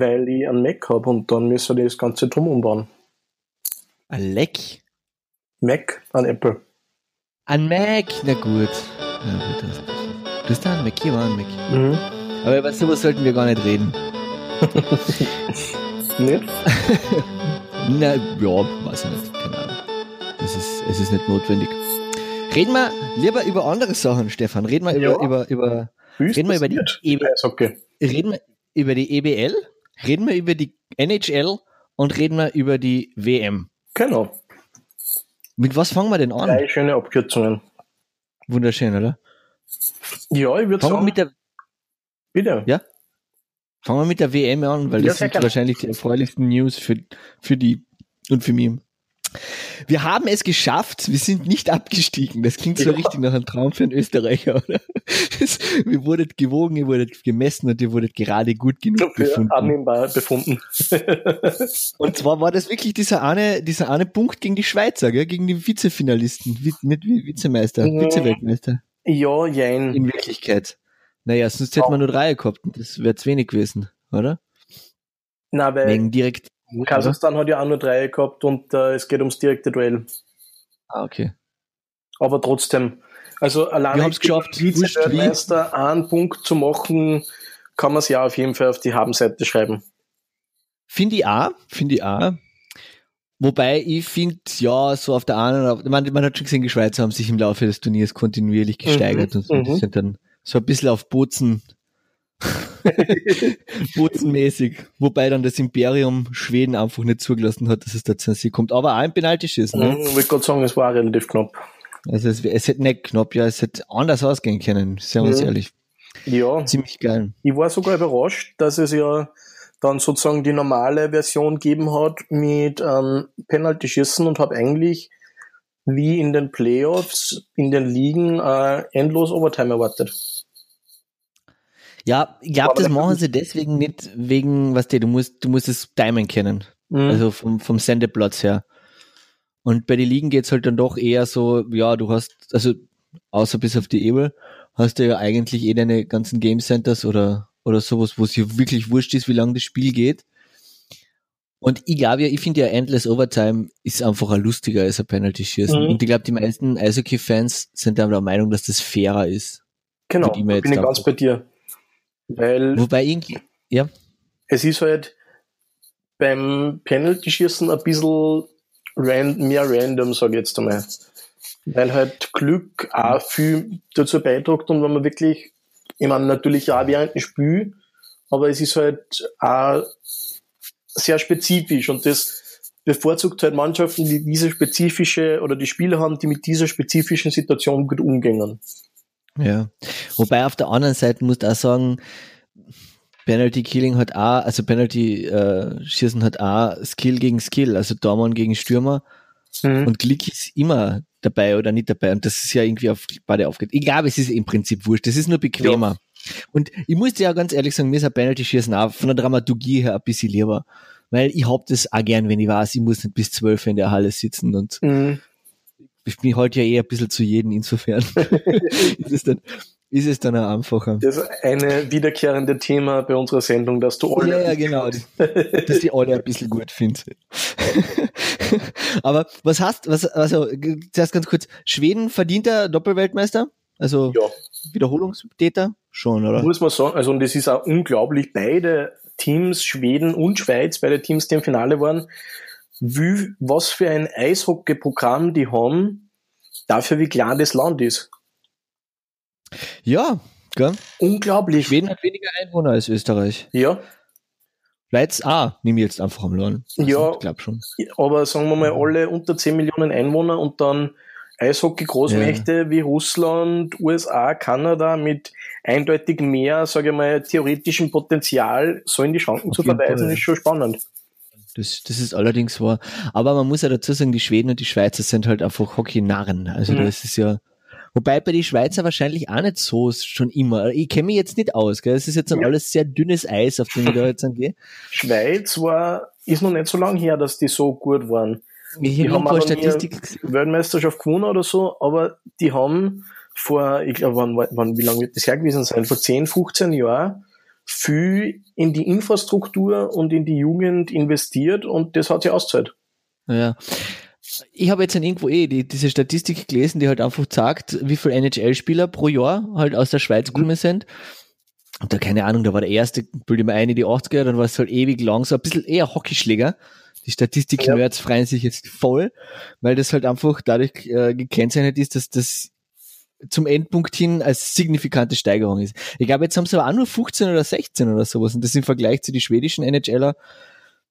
weil ich einen Mac habe und dann müssen wir das Ganze drum umbauen. Ein Leck? Mac an Apple. Ein Mac, na gut. Ja, gut das, du hast da einen Mac, hier war ein Mac. Mhm. Aber über sowas sollten wir gar nicht reden. Nicht? Na, ja, weiß ich nicht. Keine Ahnung. Das ist, es ist nicht notwendig. Reden wir lieber über andere Sachen, Stefan. Reden wir Ja. über, über, über, Wie ist reden wir über die, nicht? EB, Eishockey. reden wir über die EBL, reden wir über die NHL und reden wir über die WM. Genau. Mit was fangen wir denn an? Drei schöne Abkürzungen. Wunderschön, oder? Ja, ich würde sagen, mit der, bitte. Ja. fangen wir mit der WM an, weil Ja, das sind wahrscheinlich die erfreulichsten News für, für die und für mich. Wir haben es geschafft, wir sind nicht abgestiegen. Das klingt so Ja. richtig nach einem Traum für einen Österreicher, oder? Das, ihr wurdet gewogen, ihr wurdet gemessen und ihr wurdet gerade gut genug befunden. annehmbar befunden. Und zwar war das wirklich dieser eine, dieser eine Punkt gegen die Schweizer, gell? gegen die Vizefinalisten, Vi- nicht Vi- Vizemeister, Mhm. Vizeweltmeister ja, jein. in Wirklichkeit. Naja, sonst hätten wir nur drei gehabt und das wäre zu wenig gewesen, oder? Na, weil Wegen direkt. Kasachstan hat ja auch nur drei gehabt und äh, es geht ums direkte Duell. Ah, okay. Aber trotzdem, also alleine Wir haben's geschafft. Wurscht Vize-Weltmeister einen Punkt zu machen, kann man es ja auf jeden Fall auf die Habenseite schreiben. Finde ich auch, finde ich auch. Wobei ich finde, ja, so auf der einen, man, man hat schon gesehen, die Schweizer haben sich im Laufe des Turniers kontinuierlich gesteigert Mhm, und so. Die mhm. sind dann so ein bisschen auf Bozen, Bozenmäßig. Wobei dann das Imperium Schweden einfach nicht zugelassen hat, dass es da zu sie kommt. Aber auch ein Penalty-Schießen. Ne? Mhm, Ich wollte gerade sagen, es war relativ knapp. Also es, es hätte nicht knapp, ja, es hätte anders ausgehen können, seien wir uns Mhm. ehrlich. Ja, Ziemlich geil. ich war sogar überrascht, dass es ja dann sozusagen die normale Version gegeben hat mit ähm, Penalty-Schießen und habe eigentlich wie in den Playoffs, in den Ligen äh, endlos Overtime erwartet. Ja, ich glaube, das da- machen sie deswegen nicht wegen, was du, du musst, du musst das Diamond kennen. Mhm. Also vom, vom Sendeplatz her. Und bei den Ligen geht's halt dann doch eher so, ja, du hast, also außer bis auf die Ebel, hast du ja eigentlich eh deine ganzen Game Centers oder, oder sowas, wo es hier wirklich wurscht ist, wie lange das Spiel geht. Und ich glaube ja, ich finde ja Endless Overtime ist einfach ein lustiger als ein Penalty Schießen. Mhm. Und ich glaube, die meisten Eishockey-Fans sind da der Meinung, dass das fairer ist. genau, ich bin ich ganz bei dir. Weil Wobei irgendwie, ja, es ist halt beim Penalty-Schießen ein bisschen ran mehr random, sage ich jetzt einmal. Weil halt Glück auch viel dazu beiträgt und wenn man wirklich, ich meine, natürlich auch während dem Spiel, aber es ist halt auch sehr spezifisch und das bevorzugt halt Mannschaften, die diese spezifische oder die Spieler haben, die mit dieser spezifischen Situation gut umgehen. Ja. Wobei auf der anderen Seite musst du auch sagen, Penalty Killing hat auch, also Penalty äh, Schießen hat auch Skill gegen Skill, also Dormann gegen Stürmer Mhm. und Klick ist immer dabei oder nicht dabei und das ist ja irgendwie auf beide aufgeht. Ich glaube, es ist im Prinzip wurscht, das ist nur bequemer. Und ich muss dir ja ganz ehrlich sagen, mir ist ein Penalty Schießen auch von der Dramaturgie her ein bisschen lieber, weil ich hab das auch gern, wenn ich weiß, ich muss nicht bis zwölf in der Halle sitzen und Mhm. Ich bin halt ja eher ein bisschen zu jedem, insofern ist es dann, ist es dann auch einfacher. Das ist eine wiederkehrende Thema bei unserer Sendung, dass du alle Ja, ja, genau. Dass die alle ein bisschen gut finde. Aber was hast, was, also, zuerst ganz kurz, Schweden verdient der Doppelweltmeister? Also Ja, Wiederholungstäter? Schon, oder? muss man sagen. Also, und das ist auch unglaublich. Beide Teams, Schweden und Schweiz, beide Teams, die im Finale waren, wie, was für ein Eishockey-Programm die haben, dafür wie klein das Land ist. Ja, gell? Unglaublich. Schweden hat weniger Einwohner als Österreich. Ja, Schweiz, ah, nehme ich jetzt einfach am Lohn. Ja. Ich glaube schon. aber sagen wir mal, alle unter 10 Millionen Einwohner und dann Eishockey-Großmächte wie Russland, USA, Kanada mit eindeutig mehr, sage ich mal, theoretischem Potenzial so in die Schranken Auf zu verweisen, ist schon spannend. Das, das ist allerdings wahr. Aber man muss ja dazu sagen, die Schweden und die Schweizer sind halt einfach Hockey-Narren. Also Mhm. das ist ja, wobei bei die Schweizer wahrscheinlich auch nicht so schon immer. Ich kenne mich jetzt nicht aus, gell? Es ist jetzt dann Ja. alles sehr dünnes Eis, auf dem ich da jetzt angehe. Schweiz war, ist noch nicht so lange her, dass die so gut waren. Ich Die habe haben aber nie Statistik. Weltmeisterschaft gewonnen oder so, aber die haben vor, ich glaube, wann, wann, wie lange wird das her gewesen sein? Vor 10, 15 Jahren viel in die Infrastruktur und in die Jugend investiert und das hat sich ausgezahlt. Ja. Ich habe jetzt irgendwo eh die, diese Statistik gelesen, die halt einfach sagt, wie viele NHL-Spieler pro Jahr halt aus der Schweiz mhm. gekommen sind. Und da keine Ahnung, da war der erste, bilde ich mir ein, die 80er, dann war es halt ewig lang, so ein bisschen eher Hockeyschläger. Die Statistik-Nerds ja. freuen sich jetzt voll, weil das halt einfach dadurch äh, gekennzeichnet ist, dass das zum Endpunkt hin als signifikante Steigerung ist. Ich glaube, jetzt haben sie aber auch nur 15 oder 16 oder sowas. Und das im Vergleich zu den schwedischen NHLer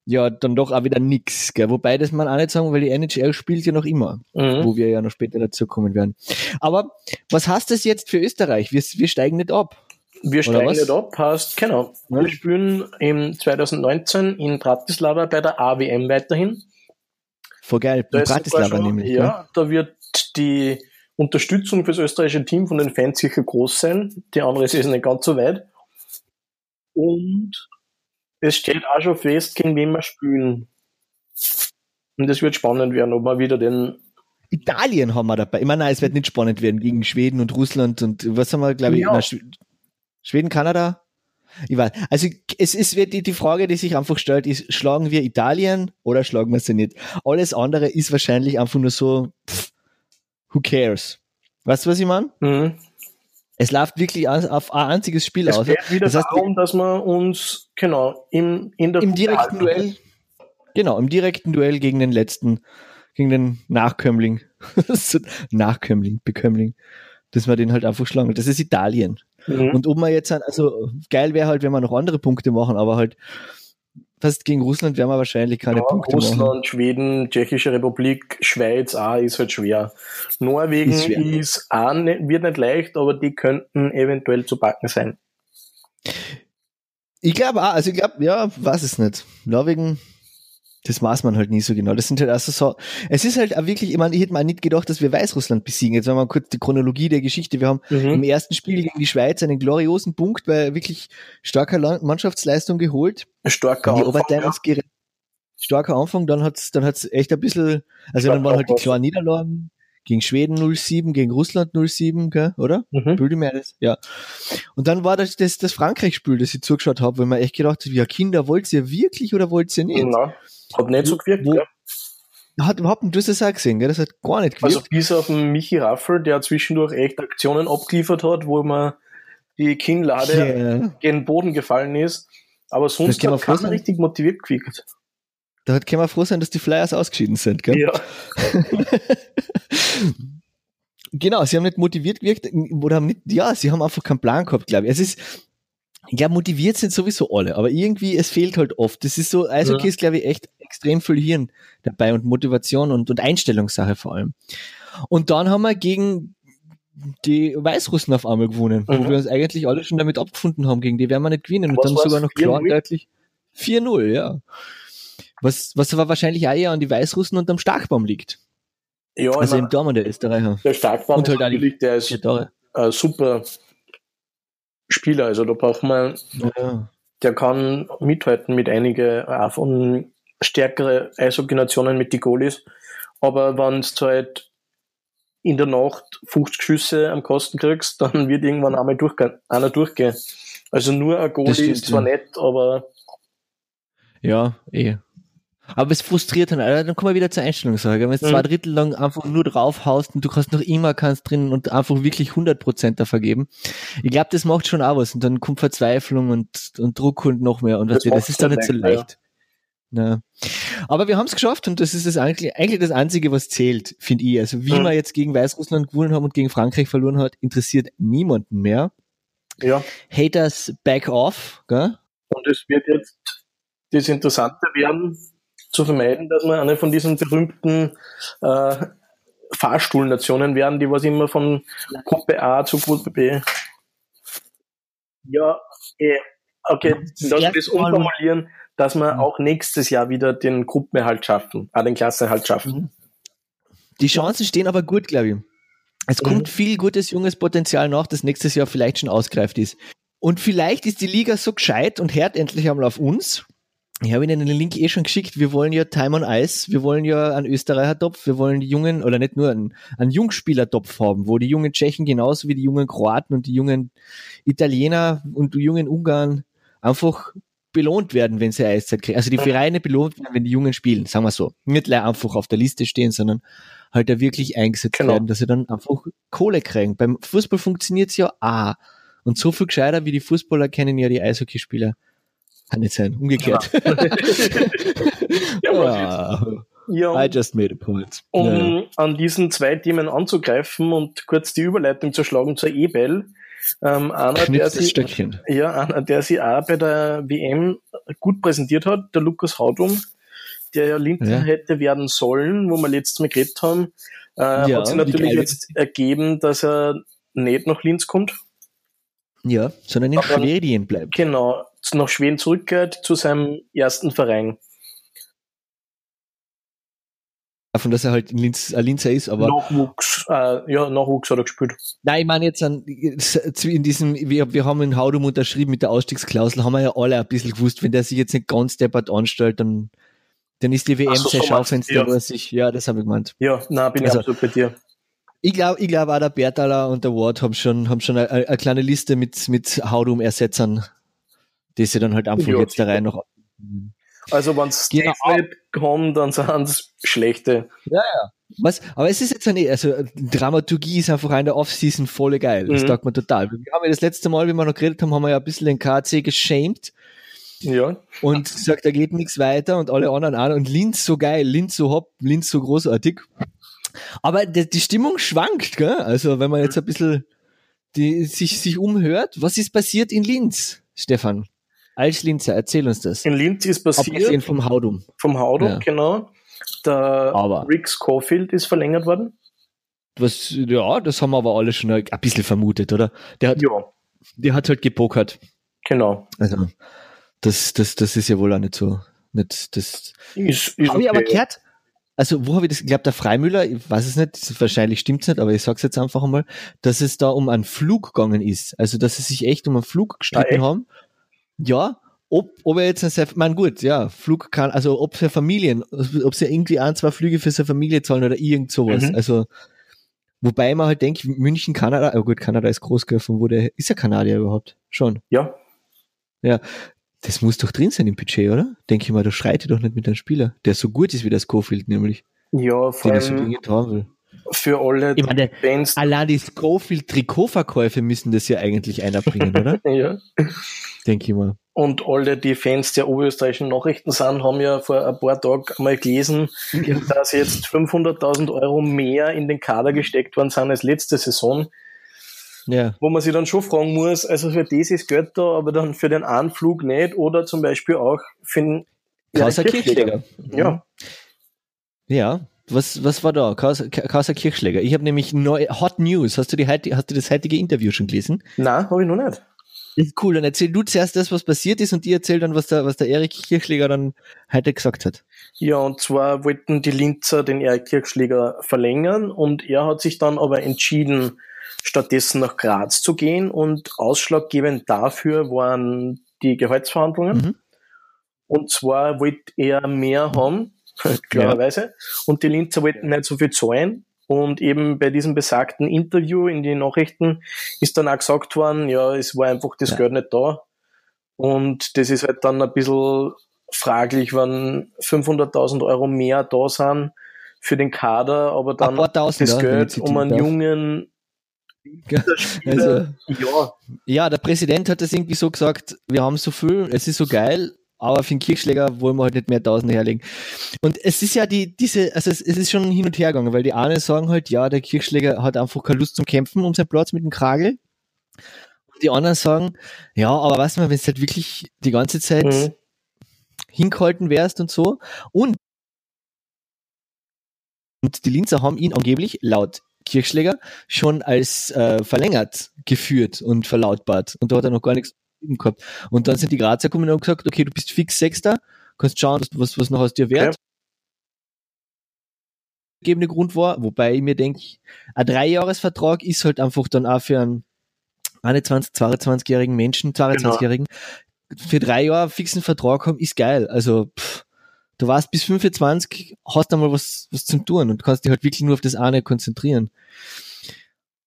ja dann doch auch wieder nix. Gell? Wobei das man auch nicht sagen, weil die NHL spielt ja noch immer, mhm. wo wir ja noch später dazu kommen werden. Aber was heißt das jetzt für Österreich? Wir, wir steigen nicht ab. Wir steigen nicht ab, heißt, genau. Ja. Wir spielen im 2019 in Bratislava bei der AWM weiterhin. Voll geil, in Bratislava schon, nämlich. Ja, ja, da wird die Unterstützung fürs österreichische Team von den Fans sicher groß sein. Die andere ist nicht ganz so weit. Und es steht auch schon fest, gegen wen wir spielen. Und es wird spannend werden, ob wir wieder den Italien haben wir dabei. Ich meine, nein, es wird nicht spannend werden gegen Schweden und Russland und was haben wir, glaube ich, ja. na, Schweden, Kanada? Ich weiß. Also es ist die, die Frage, die sich einfach stellt, ist, schlagen wir Italien oder schlagen wir sie nicht? Alles andere ist wahrscheinlich einfach nur so, pff, who cares? Weißt du, was ich meine? Mhm. Es läuft wirklich auf ein einziges Spiel es aus. Es geht wieder das heißt, darum, dass wir uns, genau, im, in der im direkten Duell, genau, im direkten Duell gegen den letzten, gegen den Nachkömmling, Nachkömmling, Bekömmling, dass wir den halt einfach schlagen. Das ist Italien. Mhm. Und ob wir jetzt, also geil wäre halt, wenn wir noch andere Punkte machen, aber halt, fast gegen Russland werden wir wahrscheinlich keine ja, Punkte Russland, machen. Schweden, Tschechische Republik, Schweiz auch ist halt schwer. Norwegen ist, schwer. ist auch nicht, wird nicht leicht, aber die könnten eventuell zu backen sein. Ich glaube auch, also ich glaube, ja, weiß es nicht. Norwegen, das weiß man halt nie so genau. Das sind halt also so, es ist halt auch wirklich, ich meine, ich hätte mal nicht gedacht, dass wir Weißrussland besiegen. Jetzt wenn wir kurz die Chronologie der Geschichte. Wir haben mhm. im ersten Spiel gegen die Schweiz einen gloriosen Punkt bei wirklich starker Mannschaftsleistung geholt. Starker die Anfang, ja. Starker Anfang, dann hat's, dann hat's echt ein bisschen, also Stark dann waren halt die klaren Niederlagen gegen Schweden 07, gegen Russland 07, gell, oder? Mhm. Bilde mir das, ja. Und dann war das das, das Frankreich-Spiel, das ich zugeschaut habe, weil man echt gedacht hat, ja Kinder, wollt ihr wirklich oder wollt ihr nicht? Na. Hat nicht so gewirkt, Wo, ja. Hat überhaupt nicht, du hast das auch gesehen, gell? Das hat gar nicht gewirkt. Also bis auf den Michi Raffel, der zwischendurch echt Aktionen abgeliefert hat, wo man die Kinnlade yeah. gegen den Boden gefallen ist. Aber sonst hat keiner richtig motiviert gewirkt. Da kann man froh sein, dass die Flyers ausgeschieden sind, gell? Ja. genau, sie haben nicht motiviert gewirkt, oder haben nicht, ja, sie haben einfach keinen Plan gehabt, glaube ich. Es ist, ja, motiviert sind sowieso alle, aber irgendwie, es fehlt halt oft. Das ist so, also ja. ist, glaube ich, echt extrem viel Hirn dabei und Motivation und, und Einstellungssache vor allem. Und dann haben wir gegen die Weißrussen auf einmal gewonnen, mhm. wo wir uns eigentlich alle schon damit abgefunden haben, gegen die werden wir nicht gewinnen. Und dann sogar noch klar und deutlich 4-0, ja. Was, was aber wahrscheinlich auch eher an die Weißrussen und am Starkbaum liegt. Ja, also im Dortmund der Österreicher. Der Starkbaum und halt natürlich, der ist äh, super Spieler. Also da braucht man, ja. der kann mithalten mit einigen auch von stärkere Eishockey-Nationen mit die Goalies. Aber wenn du halt in der Nacht 50 Schüsse am Kosten kriegst, dann wird irgendwann einmal durchgehen, einer durchgehen. Also nur ein Goalie ist zwar ja. nett, aber ja, eh. Aber es frustriert dann, Alter. dann kommen wir wieder zur Einstellungssache. Wenn du mhm. zwei Drittel lang einfach nur drauf haust und du kannst noch immer kannst drin und einfach wirklich 100% da vergeben. Ich glaube, das macht schon auch was und dann kommt Verzweiflung und, und Druck und noch mehr und das, das ist dann nicht so leicht. Ja. Aber wir haben es geschafft und das ist das eigentlich, eigentlich das Einzige, was zählt, finde ich. Also wie mhm. wir jetzt gegen Weißrussland gewonnen haben und gegen Frankreich verloren hat, interessiert niemanden mehr. Ja. Haters back off, gell? Und es wird jetzt das Interessante werden, zu vermeiden, dass wir eine von diesen berühmten äh, Fahrstuhlnationen werden, die was immer von Gruppe A zu Gruppe B. Ja, eh, okay, lass uns das umformulieren, dass wir auch nächstes Jahr wieder den Gruppenerhalt schaffen, äh, den Klassenerhalt schaffen. Mhm. Die Chancen stehen aber gut, glaube ich. Es mhm. kommt viel gutes junges Potenzial nach, das nächstes Jahr vielleicht schon ausgereift ist. Und vielleicht ist die Liga so gescheit und hört endlich einmal auf uns, ich habe Ihnen den Link eh schon geschickt. Wir wollen ja Time on Ice. Wir wollen ja einen Österreicher-Topf. Wir wollen die jungen, oder nicht nur einen, einen Jungspieler-Topf haben, wo die jungen Tschechen genauso wie die jungen Kroaten und die jungen Italiener und die jungen Ungarn einfach belohnt werden, wenn sie Eiszeit kriegen. Also die Vereine belohnt werden, wenn die Jungen spielen, sagen wir so. Nicht einfach auf der Liste stehen, sondern halt da wirklich eingesetzt genau. werden, dass sie dann einfach Kohle kriegen. Beim Fußball funktioniert's ja auch. Und so viel gescheiter wie die Fußballer kennen ja die Eishockeyspieler. Kann nicht sein, umgekehrt. Ja. ja. I just made a point. Um ja. an diesen zwei Themen anzugreifen und kurz die Überleitung zu schlagen zur E-Bell. Ähm, einer, der sie, Stöckchen. ja, einer, der sie auch bei der WM gut präsentiert hat, der Lukas Haudum, der ja Linzer ja. hätte werden sollen, wo wir letztes Mal geredet haben, äh, ja, hat sich natürlich jetzt ergeben, dass er nicht nach Linz kommt. Ja, sondern in Aber Schweden bleibt. Genau, nach Schweden zurückkehrt zu seinem ersten Verein. Davon, dass er halt ein Linz, ein Linzer ist, aber. Nachwuchs, äh, ja, Nachwuchs hat er gespielt. Nein, ich meine jetzt an, in diesem, wir, wir haben in Haudum unterschrieben mit der Ausstiegsklausel, haben wir ja alle ein bisschen gewusst, wenn der sich jetzt nicht ganz deppert anstellt, dann, dann ist die WM so, sein so ja. wo er sich, ja, das habe ich gemeint. Ja, na bin also, ich absolut bei dir. Ich glaube, ich glaube auch der Bertaler und der Ward haben schon, haben schon eine, eine kleine Liste mit, mit Haudum-Ersetzern, die sie dann halt einfach ja, jetzt da rein noch. Also wenn es genau. nicht kommen, dann sind es schlechte. Ja, ja. Was? Aber es ist jetzt eine, also Dramaturgie ist einfach in der Offseason voll geil. Das mhm. taugt mir total. Wir haben ja das letzte Mal, wie wir noch geredet haben, haben wir ja ein bisschen den KC geschämt. Ja. Und gesagt, da geht nichts weiter und alle anderen an. Und Linz so geil, Linz so hopp, Linz so großartig. Aber die, die Stimmung schwankt, gell? Also wenn man jetzt ein bisschen die, sich, sich umhört, was ist passiert in Linz, Stefan? Als Linzer, erzähl uns das. In Linz ist passiert. Vom Haudum. Vom Haudum, ja. genau. Der aber. Rick Schofield ist verlängert worden. Was, ja, das haben wir aber alle schon ein bisschen vermutet, oder? Der hat, ja. der hat halt gepokert. Genau. Also, das, das, das ist ja wohl auch nicht so, nicht, das. Ist, ist habe okay. ich aber gehört, also wo habe ich das, ich glaube der Freimüller, ich weiß es nicht, wahrscheinlich stimmt's nicht, aber ich sag's jetzt einfach einmal, dass es da um einen Flug gegangen ist. Also dass sie sich echt um einen Flug gestritten ah, haben ja, ob, ob er jetzt, ein man gut, ja, Flug kann, also ob für Familien, ob sie irgendwie ein, zwei Flüge für seine Familie zahlen oder irgend sowas. Mhm. Also, wobei man halt denkt, München, Kanada, oh gut, Kanada ist groß, von wo der, ist er Kanadier überhaupt? Schon. Ja. Ja. Das muss doch drin sein im Budget, oder? Denke ich mal, da schreit doch nicht mit einem Spieler, der so gut ist wie der Schofield, nämlich. Ja, vor allem, so für alle ich meine, Fans. Allein die Schofield-Trikotverkäufe müssen das ja eigentlich einer bringen, oder? ja. Denke ich mal. Und alle die Fans der oberösterreichischen Nachrichten sind, haben ja vor ein paar Tagen mal gelesen, dass jetzt 500.000 Euro mehr in den Kader gesteckt worden sind als letzte Saison. Ja. Wo man sich dann schon fragen muss, also für das ist Geld da, aber dann für den Anflug nicht oder zum Beispiel auch für den ja, Kirchschläger. Ja. Ja, was, was war da? Kauser Kirchschläger. Ich habe nämlich neu, Hot News. Hast du, die, hast du das heutige Interview schon gelesen? Nein, habe ich noch nicht. Das ist cool. Dann erzähl du zuerst das, was passiert ist und die erzähl dann, was der, was der Erik Kirchschläger dann heute gesagt hat. Ja, und zwar wollten die Linzer den Erik Kirchschläger verlängern und er hat sich dann aber entschieden, stattdessen nach Graz zu gehen und ausschlaggebend dafür waren die Gehaltsverhandlungen. Mhm. Und zwar wollte er mehr haben klarerweise. Ja. Und die Linzer wollten nicht so viel zahlen. Und eben bei diesem besagten Interview in den Nachrichten ist dann auch gesagt worden, ja, es war einfach das ja. Geld nicht da. Und das ist halt dann ein bisschen fraglich, wenn 500.000 Euro mehr da sind für den Kader, aber dann das Geld um einen darf. jungen also, ja. ja, der Präsident hat das irgendwie so gesagt, wir haben so viel, es ist so geil, aber für den Kirchschläger wollen wir halt nicht mehr Tausende herlegen. Und es ist ja die, diese, also es, es ist schon hin und her gegangen, weil die einen sagen halt, ja, der Kirchschläger hat einfach keine Lust zum Kämpfen um seinen Platz mit dem Kragel. Und die anderen sagen, ja, aber weißt du wenn es halt wirklich die ganze Zeit mhm. hingehalten wärst und so. Und, und die Linzer haben ihn angeblich laut Kirchschläger schon als äh, verlängert geführt und verlautbart. Und da hat er noch gar nichts gehabt. Und dann sind die Grazer gekommen und haben gesagt, okay, du bist fix Sechster, kannst schauen, was, was noch aus dir wert. Okay. Gegebene Grund war, wobei ich mir denke, ein Dreijahresvertrag ist halt einfach dann auch für einen 21, 22-jährigen Menschen, 22-jährigen, genau. für drei Jahre fixen Vertrag haben, ist geil. Also, pff, du warst bis 25, hast einmal was, was zum tun und kannst dich halt wirklich nur auf das eine konzentrieren.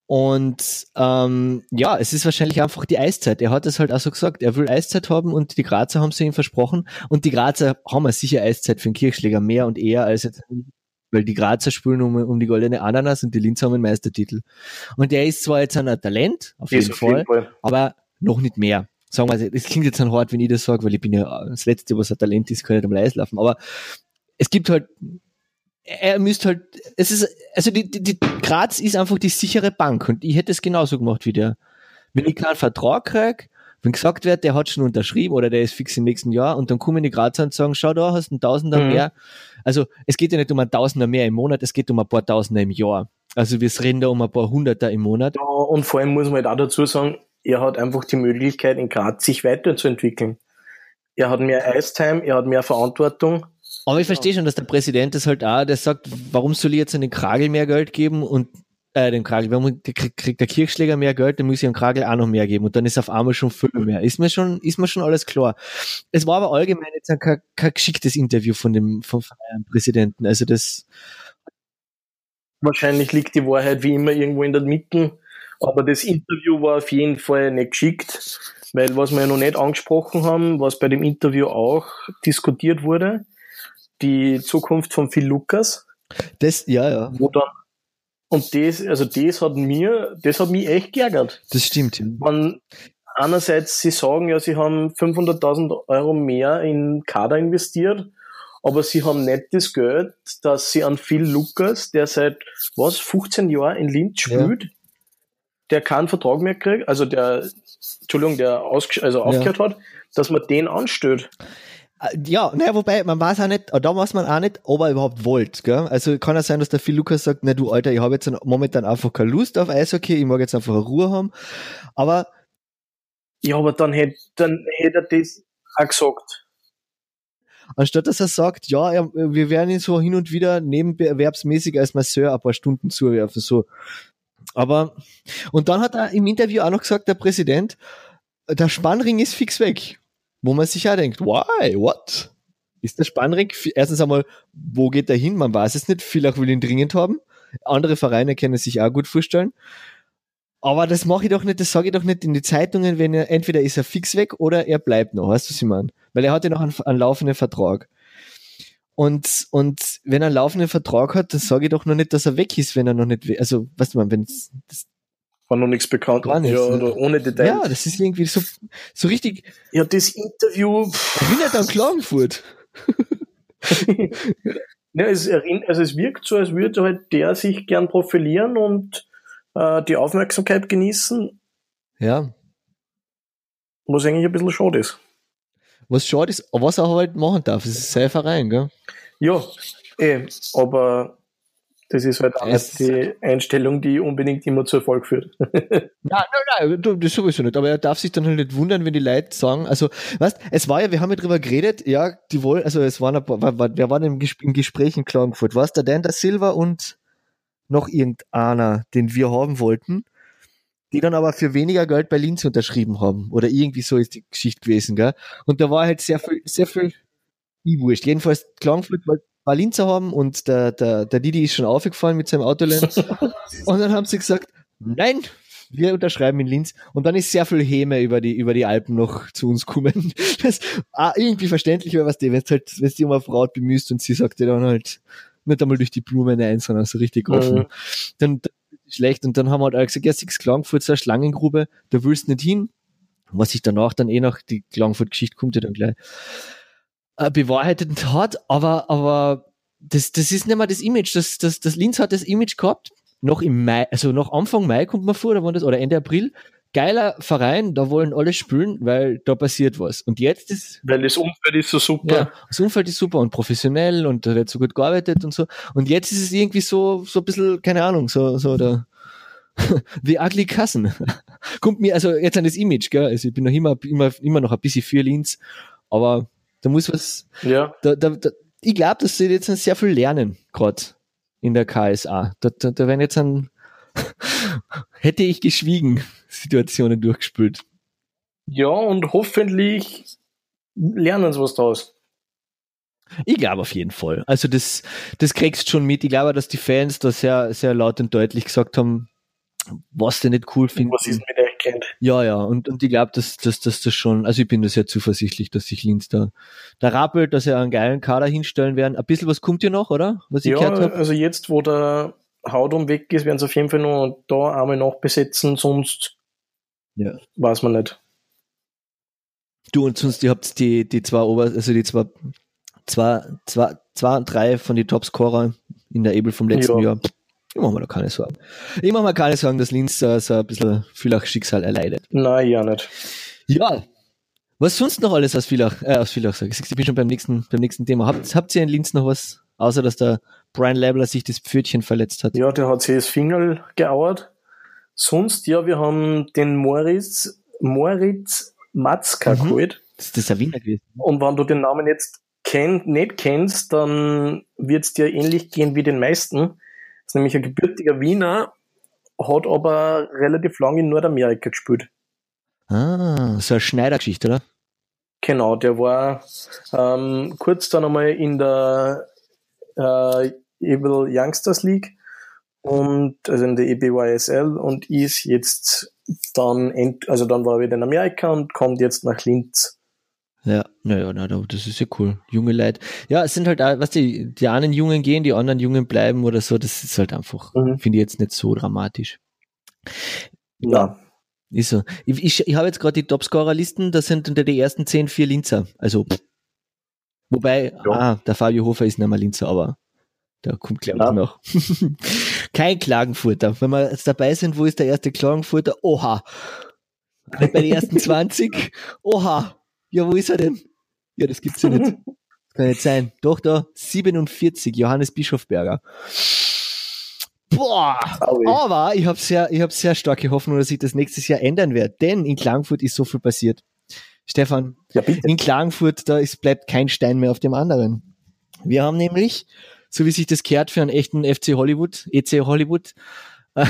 Und ähm, ja, es ist wahrscheinlich einfach die Eiszeit. Er hat es halt auch so gesagt, er will Eiszeit haben und die Grazer haben sie ihm versprochen. Und die Grazer haben ja sicher Eiszeit für den Kirchschläger mehr und eher als jetzt, weil die Grazer spielen um, um die goldene Ananas und die Linz haben einen Meistertitel. Und er ist zwar jetzt ein Talent, auf, jeden, auf Fall, jeden Fall, aber noch nicht mehr. Sagen wir mal, das klingt jetzt dann hart, wenn ich das sage, weil ich bin ja das Letzte, was ein Talent ist, kann ich am Eis laufen. Aber es gibt halt er müsste halt, es ist, also die, die, die Graz ist einfach die sichere Bank und ich hätte es genauso gemacht wie der. Wenn ich keinen Vertrag krieg, wenn gesagt wird, der hat schon unterschrieben oder der ist fix im nächsten Jahr und dann kommen die Grazer und sagen, schau da, hast einen Tausender mhm. mehr. Also es geht ja nicht um ein Tausender mehr im Monat, es geht um ein paar Tausender im Jahr. Also wir reden da um ein paar Hunderter im Monat. Ja, und vor allem muss man halt auch dazu sagen, er hat einfach die Möglichkeit in Graz sich weiterzuentwickeln. Er hat mehr Eistime, er hat mehr Verantwortung aber ich verstehe schon, dass der Präsident das halt auch, der sagt, warum soll ich jetzt an den Kragel mehr Geld geben und äh, dem Kragel, warum kriegt der Kirchschläger mehr Geld, dann muss ich dem Kragel auch noch mehr geben und dann ist auf einmal schon viel mehr. Ist mir schon, ist mir schon alles klar. Es war aber allgemein jetzt kein, kein geschicktes Interview von dem, vom Präsidenten. Also das. Wahrscheinlich liegt die Wahrheit wie immer irgendwo in der Mitte. Aber das Interview war auf jeden Fall nicht geschickt, weil was wir ja noch nicht angesprochen haben, was bei dem Interview auch diskutiert wurde, die Zukunft von Phil Lucas. Das, ja, ja. Wo dann, und das, also das hat mir, das hat mich echt geärgert. Das stimmt. Man, einerseits, sie sagen ja, sie haben 500.000 Euro mehr in Kader investiert, aber sie haben nicht das Geld, dass sie an Phil Lucas, der seit, was, 15 Jahren in Linz spielt, ja. der keinen Vertrag mehr kriegt, also der, Entschuldigung, der ausge also aufgehört ja. hat, dass man den anstellt. Äh, ja, naja, wobei, man weiß auch nicht, da weiß man auch nicht, ob er überhaupt wollte, gell? Also kann ja sein, dass der Phil Lukas sagt, na du Alter, ich habe jetzt momentan einfach keine Lust auf Eishockey, ich mag jetzt einfach eine Ruhe haben. Aber. Ja, aber dann hätte, dann hätte er das auch gesagt. Anstatt dass er sagt, ja, er, wir werden ihn so hin und wieder nebenerwerbsmäßig als Masseur ein paar Stunden zuwerfen, so. Aber, und dann hat er im Interview auch noch gesagt, der Präsident, der Spannring ist fix weg wo man sich ja denkt, why, what? Ist der Spannring, erstens einmal, wo geht er hin? Man weiß es nicht, vielleicht will ihn dringend haben. Andere Vereine können sich auch gut vorstellen. Aber das mache ich doch nicht, das sage ich doch nicht in die Zeitungen, wenn er, entweder ist er fix weg oder er bleibt noch, weißt du, was ich meine? Weil er hat ja noch einen, einen laufenden Vertrag. Und, und wenn er einen laufenden Vertrag hat, dann sage ich doch noch nicht, dass er weg ist, wenn er noch nicht, also, weißt du, wenn das, war noch nichts bekannt. Gar nicht. Ja, oder ohne Details. Ja, das ist irgendwie so, so richtig. Ja, das Interview. Erinnert an Klagenfurt. ja, es, also es wirkt so, als würde halt der sich gern profilieren und äh, die Aufmerksamkeit genießen. Ja. Was eigentlich ein bisschen schade ist. Was schade ist, was er halt machen darf. Das ist sein Verein, gell? Ja, eh, aber das ist halt auch nicht die Einstellung, die unbedingt immer zu Erfolg führt. nein, nein, nein, das sowieso nicht. Aber er darf sich dann halt nicht wundern, wenn die Leute sagen, also, weißt, es war ja, wir haben ja drüber geredet, ja, die wollen, also es waren ein paar, wer war denn im, Gespräch in Klagenfurt? Was der Dan, der Silva und noch irgendeiner, den wir haben wollten, die dann aber für weniger Geld bei Linz unterschrieben haben. Oder irgendwie so ist die Geschichte gewesen, gell? Und da war halt sehr viel, sehr viel, ich wurscht. Jedenfalls Klagenfurt paar Linzer haben und der, der, der Didi ist schon aufgefallen mit seinem Autolen. und dann haben sie gesagt, nein, wir unterschreiben in Linz. Und dann ist sehr viel Häme über die, über die Alpen noch zu uns kommen. Das ah, irgendwie verständlich, weil was die, wenn halt, wenn du um eine Frau bemühst und sie sagt dir dann halt nicht einmal durch die Blumen ein, sondern so richtig offen. Mhm. Dann, dann schlecht. Und dann haben wir halt alle gesagt, ja, sechs Klagenfurt, so eine Schlangengrube, da willst du nicht hin. Was sich danach dann eh noch, die Klagenfurt-Geschichte kommt ja dann gleich äh, bewahrheitet hat, aber, aber das, das ist nicht mehr das Image. Das, das, das Linz hat das Image gehabt, noch im Mai, also noch Anfang Mai kommt man vor, da war das, oder Ende April. Geiler Verein, da wollen alle spielen, weil da passiert was. Und jetzt ist. Weil das Umfeld ist so super. Ja, das Umfeld ist super und professionell und da wird so gut gearbeitet und so. Und jetzt ist es irgendwie so, so ein bisschen, keine Ahnung, so, so der, The Ugly Cousin. Kommt mir, also jetzt an das Image, gell? Also ich bin noch immer, immer, immer noch ein bisschen für Linz, aber da muss was. Ja. Da, da, da, ich glaube, dass sie jetzt sehr viel lernen, gerade in der KSA. Da, da, da werden jetzt ein hätte ich geschwiegen Situationen durchgespült. Ja, und hoffentlich lernen sie was daraus. Ich glaube auf jeden Fall. Also das, das kriegst schon mit. Ich glaube, dass die Fans da sehr, sehr laut und deutlich gesagt haben, was der nicht cool findet. Was ist mit kennt? Ja, ja, und, und ich glaube, dass, dass, dass das schon, also ich bin da sehr zuversichtlich, dass sich Linz da, da rappelt, dass er einen geilen Kader hinstellen werden. Ein bisschen was kommt ja noch, oder? Was ich Ja, gehört habe. also jetzt, wo der Haudum weg ist, werden sie auf jeden Fall noch da einmal nachbesetzen, sonst Ja. weiß man nicht. Du und sonst, ihr habt die, die zwei Ober, also die zwei, zwei, zwei, zwei und drei von die Topscorer in der Ebel vom letzten Ja. Jahr. Ich mach mir da keine Sorgen. Ich mach mir keine Sorgen, dass Linz so, so ein bisschen Villach Schicksal erleidet. Nein, ja nicht. Ja. Was sonst noch alles aus Villach, äh, aus Villach sag ich. Ich bin schon beim nächsten, beim nächsten Thema. Habt, habt ihr in Linz noch was, außer dass der Brian Labler sich das Pfötchen verletzt hat? Ja, der hat sich das Fingerl geauert. Sonst, ja, wir haben den Moritz, Moritz Matzka Mhm. geholt. Das, ist ein Wiener gewesen. Und wenn du den Namen jetzt kenn, nicht kennst, dann wird's dir ähnlich gehen wie den meisten. Nämlich ein gebürtiger Wiener, hat aber relativ lange in Nordamerika gespielt. Ah, so eine Schneidergeschichte, oder? Genau, der war ähm, kurz dann einmal in der äh, Evil Youngsters League und also in der EBYSL und ist jetzt dann also dann war er wieder in Amerika und kommt jetzt nach Linz. Ja, naja, na, das ist ja cool. Junge Leute. Ja, es sind halt, auch, was die, die einen Jungen gehen, die anderen Jungen bleiben oder so. Das ist halt einfach, Mhm. finde ich jetzt nicht so dramatisch. Ja. Ist so. Ich, ich, ich habe jetzt gerade die Topscorer-Listen, das sind unter die ersten 10 vier Linzer. Also, wobei, Ja. ah, der Fabio Hofer ist nicht mehr Linzer, aber da kommt gleich Ja. noch. Kein Klagenfurter. Wenn wir jetzt dabei sind, wo ist der erste Klagenfurter? Oha. Bei den ersten 20? Oha. Ja, wo ist er denn? Ja, das gibt's ja nicht. Das kann nicht sein. Doch, da, 47, Johannes Bischofberger. Boah. Aui. Aber ich habe sehr, ich habe sehr starke Hoffnung, dass sich das nächstes Jahr ändern wird, denn in Klagenfurt ist so viel passiert. Stefan, Ja, in Klagenfurt, da ist, bleibt kein Stein mehr auf dem anderen. Wir haben nämlich, so wie sich das kehrt für einen echten FC Hollywood, EC Hollywood,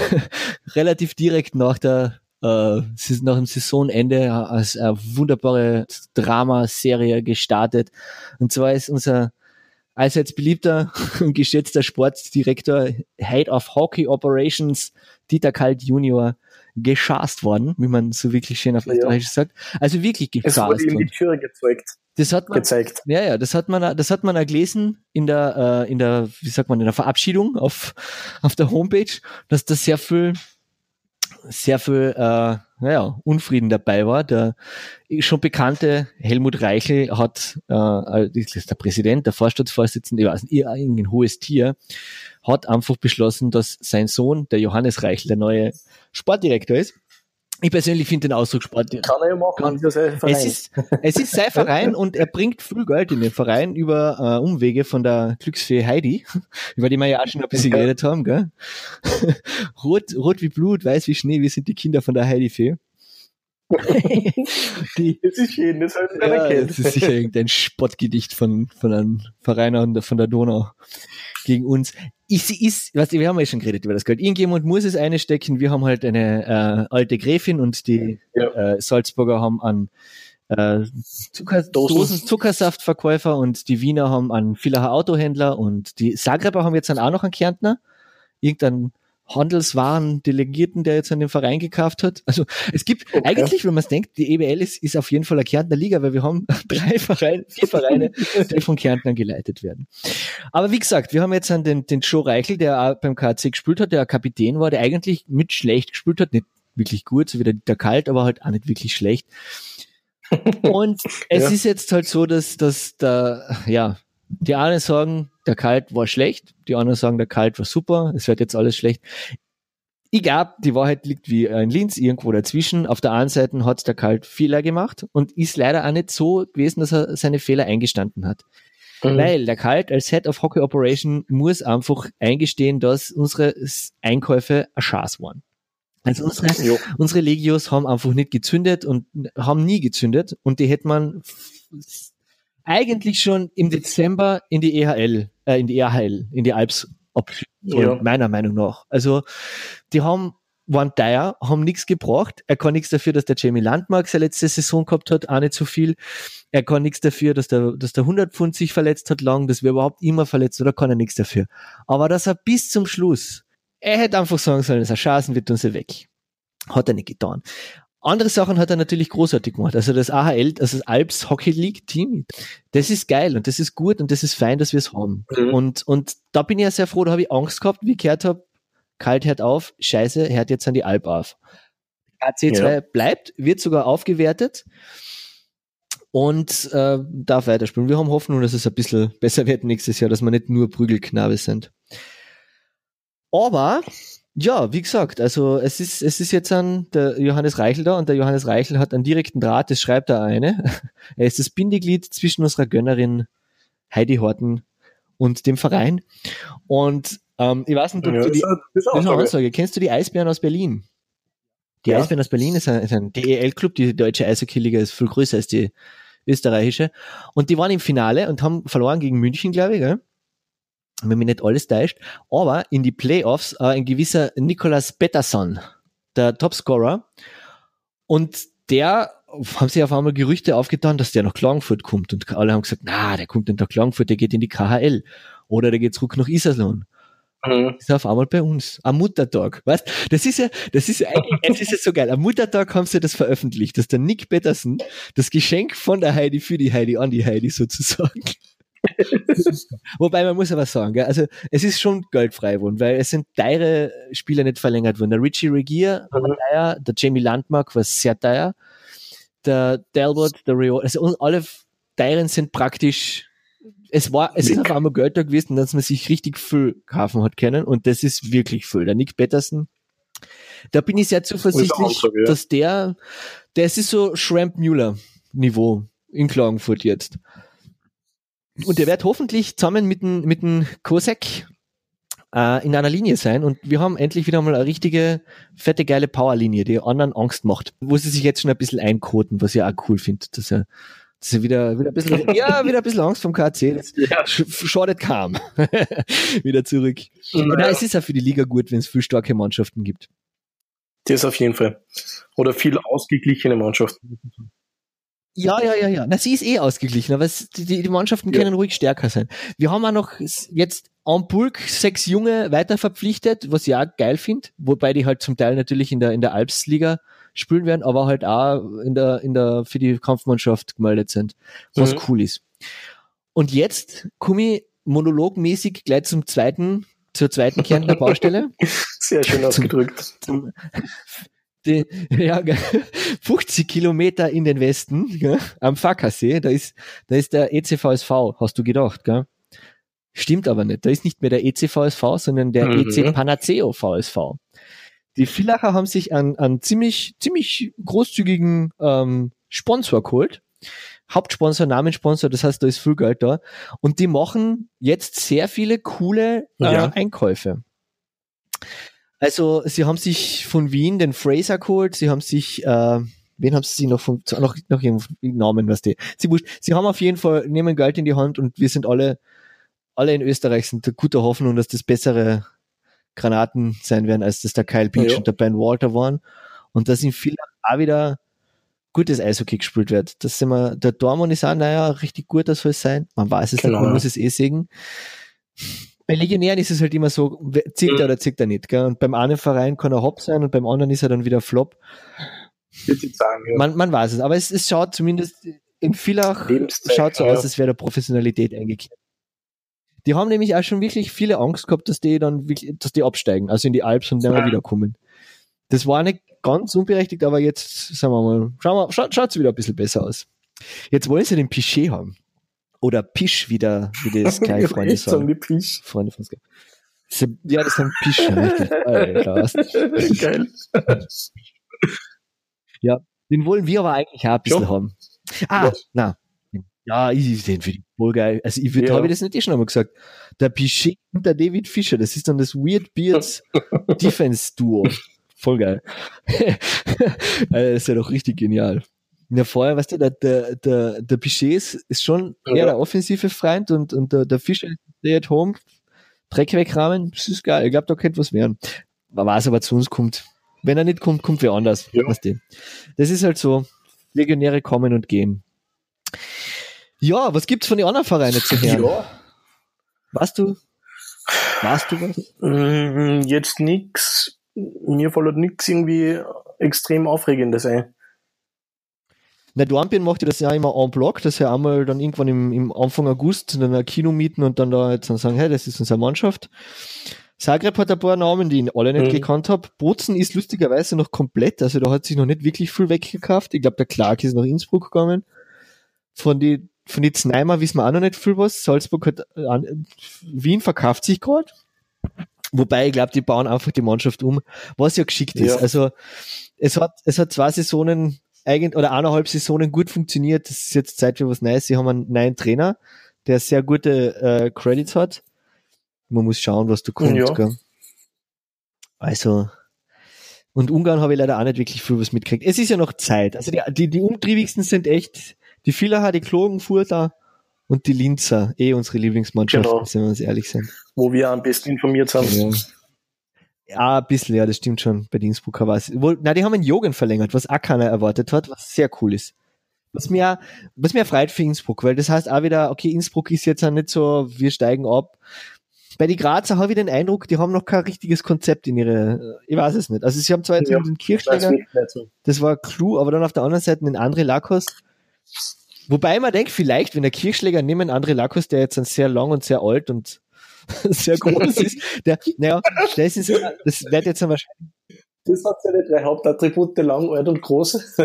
relativ direkt nach der äh, Saison- nach dem Saisonende als eine wunderbare Dramaserie gestartet. Und zwar ist unser allseits beliebter und geschätzter Sportdirektor Head of Hockey Operations Dieter Kalt Junior geschast worden, wie man so wirklich schön auf Ja. Österreichisch sagt. Also wirklich Es geschast wurde ihm die Türe gezeigt, Das hat man, gezeigt. ja, ja, das hat man, das hat man auch gelesen in der, äh, in der, wie sagt man, in der Verabschiedung auf, auf der Homepage, dass da sehr viel, sehr viel, äh, naja, Unfrieden dabei war. Der schon bekannte Helmut Reichel hat, äh, äh, der Präsident, der Vorstandsvorsitzende, ich weiß nicht, irgendein hohes Tier, hat einfach beschlossen, dass sein Sohn, der Johannes Reichel, der neue Sportdirektor ist. Ich persönlich finde den Ausdruck Sportdirektor Kann er ja machen, Kann- ist sein Verein. es ist, es ist sein Verein und er bringt viel Geld in den Verein über äh, Umwege von der Glücksfee Heidi, über die wir ja auch schon ein bisschen geredet haben, gell? Rot, rot wie Blut, weiß wie Schnee, wir sind die Kinder von der Heidi-Fee. die, das ist schön, das er ja, das ist sicher irgendein Spottgedicht von, von einem Verein von der Donau gegen uns. Ich, ist, du, wir haben ja schon geredet über das Geld. Irgendjemand muss es einstecken. Wir haben halt eine äh, alte Gräfin und die Ja. äh, Salzburger haben an äh, Zucker, Dosen. Zuckersaftverkäufer und die Wiener haben einen Villacher Autohändler und die Zagreber haben jetzt dann auch noch einen Kärntner. Irgendeinen Handelswaren-Delegierten, der jetzt an den Verein gekauft hat. Also es gibt Okay. eigentlich, wenn man es denkt, die EBL ist, ist auf jeden Fall eine Kärntner Liga, weil wir haben drei Vereine, vier Vereine, die von Kärntnern geleitet werden. Aber wie gesagt, wir haben jetzt an den, den Joe Reichel, der auch beim KC gespielt hat, der Kapitän war, der eigentlich mit schlecht gespielt hat, nicht wirklich gut, so wie der, der Kalt, aber halt auch nicht wirklich schlecht. Und es Ja. ist jetzt halt so, dass, dass da, ja, die einen sagen, der Kalt war schlecht, die anderen sagen, der Kalt war super, es wird jetzt alles schlecht. Ich glaube, die Wahrheit liegt wie in Linz irgendwo dazwischen. Auf der einen Seite hat der Kalt Fehler gemacht und ist leider auch nicht so gewesen, dass er seine Fehler eingestanden hat. Mhm. Weil der Kalt als Head of Hockey Operation muss einfach eingestehen, dass unsere Einkäufe ein Schaß waren. Also unsere, Jo. unsere Legios haben einfach nicht gezündet und haben nie gezündet und die hätte man eigentlich schon im Dezember in die EHL, äh, in die EHL, in die Alps sollen, Ja. meiner Meinung nach. Also die haben waren teuer, haben nichts gebracht. Er kann nichts dafür, dass der Jamie Landmark seine letzte Saison gehabt hat, auch nicht so viel. Er kann nichts dafür, dass der, dass der 100 Pfund sich verletzt hat lang, dass wir überhaupt immer verletzt oder kann er nichts dafür. Aber dass er bis zum Schluss er hätte einfach sagen sollen, es ist ein Schaßen, wir tun sie weg. Hat er nicht getan. Andere Sachen hat er natürlich großartig gemacht. Also das AHL, also das Alps Hockey League Team, das ist geil und das ist gut und das ist fein, dass wir es haben. Mhm. Und, und da bin ich ja sehr froh, da habe ich Angst gehabt, wie ich gehört habe, kalt hört auf, scheiße, hört jetzt an die Alp auf. AC2 ja. bleibt, wird sogar aufgewertet und äh, darf weiterspielen. Wir haben Hoffnung, dass es ein bisschen besser wird nächstes Jahr, dass wir nicht nur Prügelknabe sind. Aber ja, wie gesagt, also es ist, es ist jetzt an der Johannes Reichel da und der Johannes Reichel hat einen direkten Draht, das schreibt er eine. Er ist das Bindeglied zwischen unserer Gönnerin Heidi Horten und dem Verein. Und ähm, ich weiß nicht, ob ja, du die, das ist eine Aussage. Kennst du die Eisbären aus Berlin? Die ja. Eisbären aus Berlin ist ein, ist ein DEL-Club, die deutsche Eishockey-Liga ist viel größer als die österreichische. Und die waren im Finale und haben verloren gegen München, glaube ich, gell? Wenn mich nicht alles täuscht, aber in die Playoffs äh, ein gewisser Nicolas Pettersson, der Topscorer. Und der haben sich auf einmal Gerüchte aufgetan, dass der nach Klagenfurt kommt. Und alle haben gesagt, na, der kommt nicht nach Klagenfurt, der geht in die KHL. Oder der geht zurück nach Iserlohn. Mhm. Das ist auf einmal bei uns. Am Muttertag. Weißt Das ist ja, das ist ja eigentlich, es ist ja so geil. Am Muttertag haben sie das veröffentlicht, dass der Nick Petterson das Geschenk von der Heidi für die Heidi an die Heidi sozusagen Wobei man muss aber sagen, gell, also es ist schon geldfrei geworden, weil es sind teure Spieler nicht verlängert worden. Der Richie Regier war mhm. teuer, der Jamie Landmark war sehr teuer, der Delbert, der Rio, also alle teuren sind praktisch es war, es Nick. ist auf einmal Geld da gewesen, dass man sich richtig viel kaufen hat können und das ist wirklich viel. Der Nick Peterson, da bin ich sehr zuversichtlich, ja. dass der, der ist so Shrimp Müller Niveau in Klagenfurt jetzt. Und der wird hoffentlich zusammen mit dem, mit dem Kosek äh, in einer Linie sein. Und wir haben endlich wieder mal eine richtige, fette, geile Powerlinie, die anderen Angst macht. Wo sie sich jetzt schon ein bisschen einkoten, was ich auch cool finde. Dass er, dass er wieder, wieder ein bisschen, ja, wieder ein bisschen Angst vom KC. Das ja. schadet kaum. wieder zurück. Ja. Na, es ist ja für die Liga gut, wenn es viel starke Mannschaften gibt. Das auf jeden Fall. Oder viel ausgeglichene Mannschaften. Ja, ja, ja, ja. Na, sie ist eh ausgeglichen, aber es, die, die Mannschaften ja. können ruhig stärker sein. Wir haben auch noch jetzt en Bulk sechs Junge weiter verpflichtet, was ich auch geil finde, wobei die halt zum Teil natürlich in der, in der Alpsliga spielen werden, aber halt auch in der, in der, für die Kampfmannschaft gemeldet sind, was mhm. cool ist. Und jetzt komme ich monologmäßig gleich zum zweiten, zur zweiten Kern der Baustelle. Sehr schön ausgedrückt. Zum, die, ja, 50 Kilometer in den Westen, gell, am Fackersee, da ist, da ist der ECVSV, hast du gedacht, gell? Stimmt aber nicht. Da ist nicht mehr der ECVSV, sondern der mhm. EC Panaceo VSV. Die Villacher haben sich einen, einen ziemlich, ziemlich großzügigen ähm, Sponsor geholt. Hauptsponsor, Namenssponsor, das heißt, da ist viel Geld da. Und die machen jetzt sehr viele coole äh, ja. Einkäufe. Also, sie haben sich von Wien den Fraser geholt, sie haben sich, äh, wen haben sie noch von, noch, noch irgendeinen Namen, was die, sie wurscht, sie haben auf jeden Fall, nehmen Geld in die Hand und wir sind alle, alle in Österreich sind guter Hoffnung, dass das bessere Granaten sein werden, als das der Kyle Beach ja. und der Ben Walter waren. Und dass in vielen auch wieder gutes Eishockey gespielt wird. Das sind wir, der Dortmund ist auch, naja, richtig gut, das soll es sein. Man weiß es genau. nicht, man muss es eh sehen. Bei Legionären ist es halt immer so, zieht mhm. er oder zieht er nicht. Gell? Und beim einen Verein kann er Hop sein und beim anderen ist er dann wieder Flop. Sagen, ja. man, man weiß es, aber es, es schaut zumindest im Villach schaut so aus, als wäre der Professionalität eingekehrt. Die haben nämlich auch schon wirklich viele Angst gehabt, dass die dann wirklich, dass die absteigen, also in die Alps und dann ja. wiederkommen. Das war nicht ganz unberechtigt, aber jetzt, sagen wir mal, schauen wir, schaut, schaut's wieder ein bisschen besser aus. Jetzt wollen sie den Pichet haben. Oder Pisch, wie, der, wie das Sky Freunde sagen. Freunde von Sky. Ja, das ist ein Pisch. Geil. ja, den wollen wir aber eigentlich auch ein bisschen ja. haben. Ah, Was? na. Ja, ich den finde ich voll geil. Also ich ja. habe ich das nicht eh schon einmal gesagt. Der Pichet und der David Fischer, das ist dann das Weird Beards Defense Duo. Voll geil. also das ist ja doch richtig genial. Ja, vorher, weißt du, der, der, der, der Pichet ist, schon eher ja. der offensive Freund und, und der, der Fischer ist stay at home, Dreck wegrahmen, das ist geil. Ich glaube, da könnte was werden. Man weiß aber, zu uns kommt. Wenn er nicht kommt, kommt wer anders. Ja. Weißt du. Das ist halt so. Legionäre kommen und gehen. Ja, was gibt's von den anderen Vereinen zu hören? Ja. Weißt du? Weißt du was? Mm, Jetzt nix, mir fällt nix irgendwie extrem Aufregendes ein. Na, Dornbirn macht ja das ja immer en bloc, dass er einmal dann irgendwann im, im Anfang August in einer Kino mieten und dann da jetzt dann sagen, hey, das ist unsere Mannschaft. Zagreb hat ein paar Namen, die ich alle nicht Mhm. gekannt habe. Bozen ist lustigerweise noch komplett, also da hat sich noch nicht wirklich viel weggekauft. Ich glaube, der Clark ist nach Innsbruck gegangen. Von die, von die Zneimer wissen wir auch noch nicht viel was. Salzburg hat, äh, an- Wien verkauft sich gerade. Wobei, ich glaube, die bauen einfach die Mannschaft um, was ja geschickt ist. Ja. Also, es hat, es hat zwei Saisonen eigentlich, oder eineinhalb Saisonen gut funktioniert. Das ist jetzt Zeit für was Neues. Sie haben einen neuen Trainer, der sehr gute äh, Credits hat. Man muss schauen, was da kommt. Ja. Gell? Also, und Ungarn habe ich leider auch nicht wirklich viel was mitgekriegt. Es ist ja noch Zeit. Also die, die, die umtriebigsten sind echt die Villacher, die Klagenfurter und die Linzer. Eh unsere Lieblingsmannschaft, Genau. wenn wir uns ehrlich sind. Wo wir am besten informiert sind. Ja. Ja, ein bisschen, ja, das stimmt schon. Bei Innsbrucker war es. Na, die haben einen Joggen verlängert, was auch keiner erwartet hat, was sehr cool ist. Was mir, was mir freut für Innsbruck, weil das heißt auch wieder, okay, Innsbruck ist jetzt auch nicht so, wir steigen ab. Bei die Grazer habe ich den Eindruck, die haben noch kein richtiges Konzept in ihre, ich weiß es nicht. Also sie haben zwar jetzt Ja, den so. das war Clou, aber dann auf der anderen Seite den André Lakos. Wobei man denkt, vielleicht, wenn der Kirchschläger neben André Lakos, der jetzt ein sehr lang und sehr alt und sehr groß ist, der, naja, das ist, das wird jetzt wahrscheinlich, Das hat seine drei Hauptattribute, lang, alt und groß.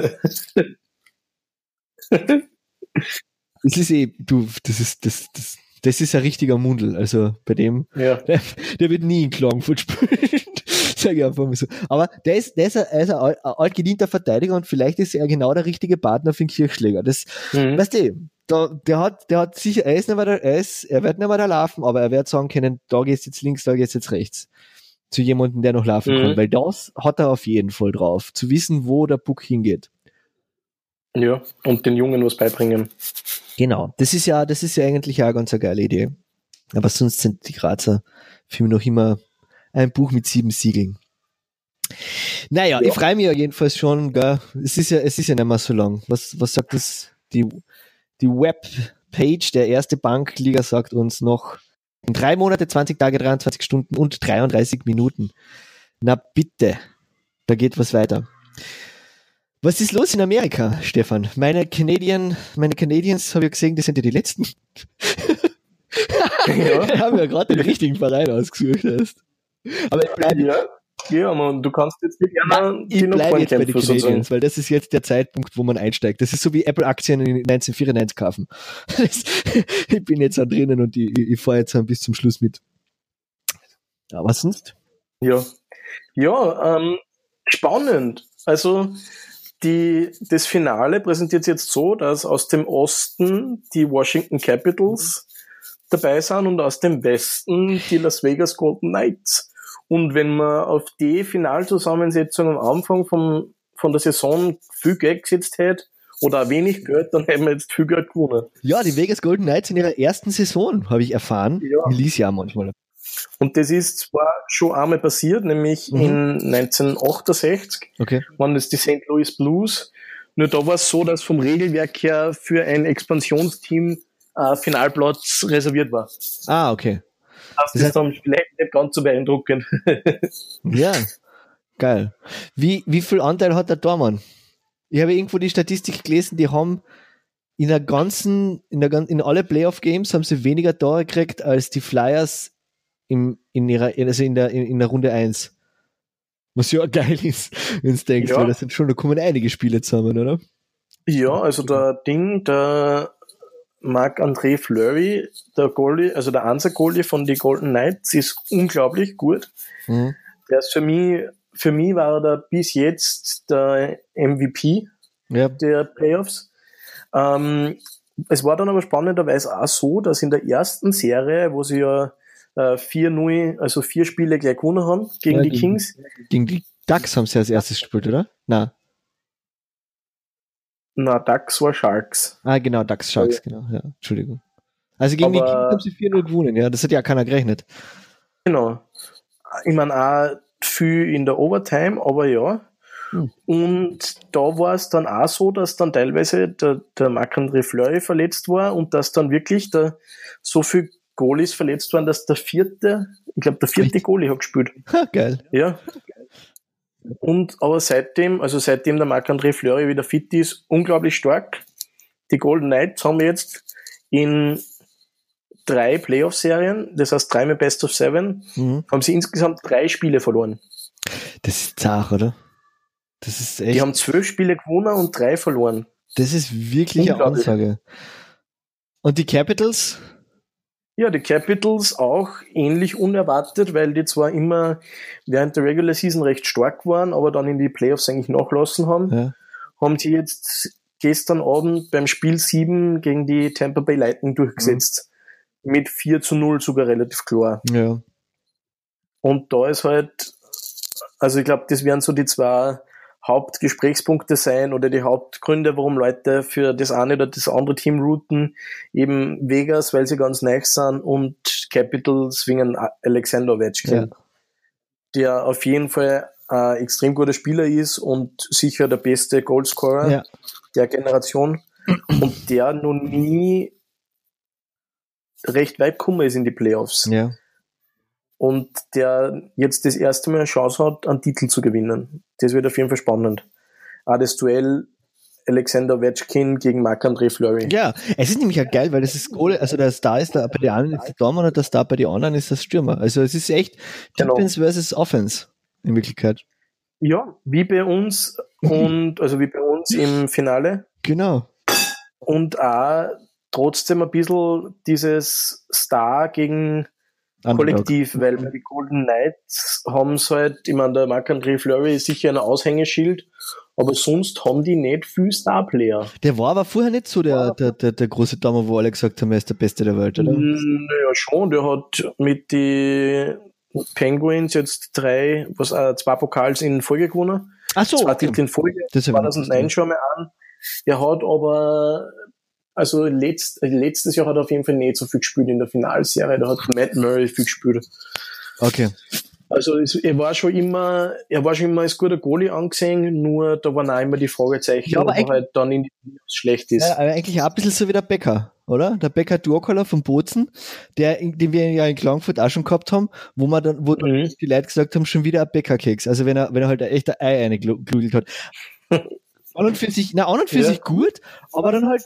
das ist eh, du, das ist, das, das, das ist ein richtiger Mundel, also bei dem, ja. der, der wird nie in Klagenfurt spielen. Sag ich einfach mal so. Aber der ist, der ist ein, er ist ein, alt- ein altgedienter Verteidiger und vielleicht ist er genau der richtige Partner für den Kirchschläger. Das, Mhm. Weißt du, da, der hat, der hat sicher, er ist nicht mehr der, er ist, er wird nicht mehr da laufen, aber er wird sagen können, da gehst jetzt links, da gehst jetzt rechts. Zu jemandem, der noch laufen Mhm. kann, weil das hat er auf jeden Fall drauf. Zu wissen, wo der Puck hingeht. ja, und den Jungen was beibringen. Genau. Das ist ja, das ist ja eigentlich auch eine ganz eine geile Idee. Aber sonst sind die Grazer für mich noch immer ein Buch mit sieben Siegeln. Naja, Ja. ich freue mich ja jedenfalls schon, gell. Es ist ja, es ist ja nicht mehr so lang. Was, was sagt das? Die, die Webpage der erste Bankliga sagt uns noch in drei Monate, 20 Tage, 23 Stunden und 33 Minuten. Na bitte. Da geht was weiter. Was ist los in Amerika, Stefan? Meine Canadian, meine Canadians habe ich gesehen, die sind ja die letzten. Ja. haben ja gerade den richtigen Verein ausgesucht hast. Aber ich bleibe Ja, ja man, du kannst jetzt nicht gerne ich die noch bleib jetzt bei den sozusagen. Canadiens, weil das ist jetzt der Zeitpunkt, wo man einsteigt. Das ist so wie Apple-Aktien in 1994 kaufen. Das, ich bin jetzt da drinnen und ich, ich fahre jetzt bis zum Schluss mit. Was sonst? Ja, ja ähm, spannend. Also die, das Finale präsentiert sich jetzt so, dass aus dem Osten die Washington Capitals dabei sind und aus dem Westen die Las Vegas Golden Knights. Und wenn man auf die Finalzusammensetzung am Anfang von, von der Saison viel Geld gesetzt hätte, oder ein wenig Geld, dann hätten wir jetzt viel Geld gewonnen. Ja, die Vegas Golden Knights in ihrer ersten Saison, habe ich erfahren. Ja. Lies ja manchmal. Und das ist zwar schon einmal passiert, nämlich Mhm. in 1968, Okay. waren das die St. Louis Blues. Nur da war es so, dass vom Regelwerk her für ein Expansionsteam äh, Finalplatz reserviert war. Ah, okay. Das, Das ist dann vielleicht nicht ganz so beeindruckend. Ja, geil. Wie, wie viel Anteil hat der Dormann? Ich habe irgendwo die Statistik gelesen, die haben in der ganzen, in der in alle Playoff-Games haben sie weniger Tore gekriegt als die Flyers im, in ihrer, also in der, in, in der Runde 1. Was ja geil ist, wenn du denkst, Ja. weil das sind schon, da kommen einige Spiele zusammen, oder? ja, also der Ding, der Marc-André Fleury, der Goalie, also der Ansa-Goalie von die Golden Knights, ist unglaublich gut. Mhm. Der ist für mich, für mich war er da bis jetzt der MVP Ja, der Playoffs. Ähm, es war dann aber spannenderweise auch so, dass in der ersten Serie, wo sie ja äh, 4-0, also vier Spiele gleich gewonnen haben gegen Ja, die die- Kings. gegen die Ducks haben sie als erstes gespielt, oder? Na, Na, Ducks war Sharks. ah, genau, Ducks Sharks, genau, ja, Entschuldigung. Also gegen die Aber- Kings haben sie 4-0 gewonnen, ja, das hat ja keiner gerechnet. Genau. Ich meine auch viel in der Overtime, aber ja. Hm. Und da war es dann auch so, dass dann teilweise der, der Marc-André Fleury verletzt war und dass dann wirklich der, so viel Goalies verletzt waren, dass der vierte, ich glaube, der vierte? Goalie hat gespielt. Ha, geil. Ja. Und aber seitdem, also seitdem der Marc-André Fleury wieder fit ist, unglaublich stark. Die Golden Knights haben jetzt in drei Playoff-Serien, das heißt dreimal Best of Seven, Mhm. haben sie insgesamt drei Spiele verloren. Das ist zart, oder? Das ist echt, Die haben zwölf Spiele gewonnen und drei verloren. das ist wirklich eine. Ansage. Und die Capitals? Ja, die Capitals auch ähnlich unerwartet, weil die zwar immer während der Regular Season recht stark waren, aber dann in die Playoffs eigentlich nachlassen haben, Ja. haben sie jetzt gestern Abend beim Spiel 7 gegen die Tampa Bay Lightning durchgesetzt. Mit 4 zu 0 sogar relativ klar. Ja. Und da ist halt, also ich glaube, das werden so die zwei Hauptgesprächspunkte sein oder die Hauptgründe, warum Leute für das eine oder das andere Team routen. Eben Vegas, weil sie ganz nice sind und Capitals wegen Alexander Ovechkin, Ja. der auf jeden Fall ein extrem guter Spieler ist und sicher der beste Goalscorer Ja. der Generation und der noch nie recht weit gekommen ist in die Playoffs Ja. Und der jetzt das erste Mal eine Chance hat, einen Titel zu gewinnen. Das wird auf jeden Fall spannend. Auch das Duell Alexander Ovechkin gegen Marc-André Fleury. Ja, es ist nämlich ja geil, weil das ist Goal, also der Star ist da, bei den einen ist der Dormann und der Star bei den anderen ist das Stürmer. Also es ist echt Genau. Defense versus Offense in Wirklichkeit. Ja, wie bei uns und also wie bei uns im Finale Genau. und auch trotzdem ein bisschen dieses Star gegen. Kollektiv, weil bei die Golden Knights haben es halt, ich meine, der Marc-André Fleury ist sicher ein Aushängeschild, aber sonst haben die nicht viel Star-Player. Der war aber vorher nicht so der, der, der, der große Dammer, wo alle gesagt haben, er ist der Beste der Welt, oder? Naja, schon. Der hat mit die Penguins jetzt drei, was, äh, zwei Pokals in Folge gewonnen. Ach so, zwei okay. Titel in Folge. Das hab ich nicht 2009 gewusst. schon mal an. Er hat aber, also letzt, letztes Jahr hat er auf jeden Fall nicht so viel gespielt in der Finalserie. Da hat Matt Murray viel gespielt. Okay. Also es, er war schon immer, er war schon immer als guter Goalie angesehen, nur da waren auch immer die Fragezeichen, Ja, aber ob er halt dann in die Playoffs schlecht ist. Ja, aber eigentlich auch ein bisschen so wie der Bäcker, oder? Der Bäcker Durkoller von Bozen, der, den wir ja in Klagenfurt auch schon gehabt haben, wo man dann, wo Mhm. die Leute gesagt haben, schon wieder ein Bäckerkeks. Also wenn er, wenn er halt ein echter Ei eingegludelt hat. an und für sich, na, an und für Ja. sich gut, aber dann halt,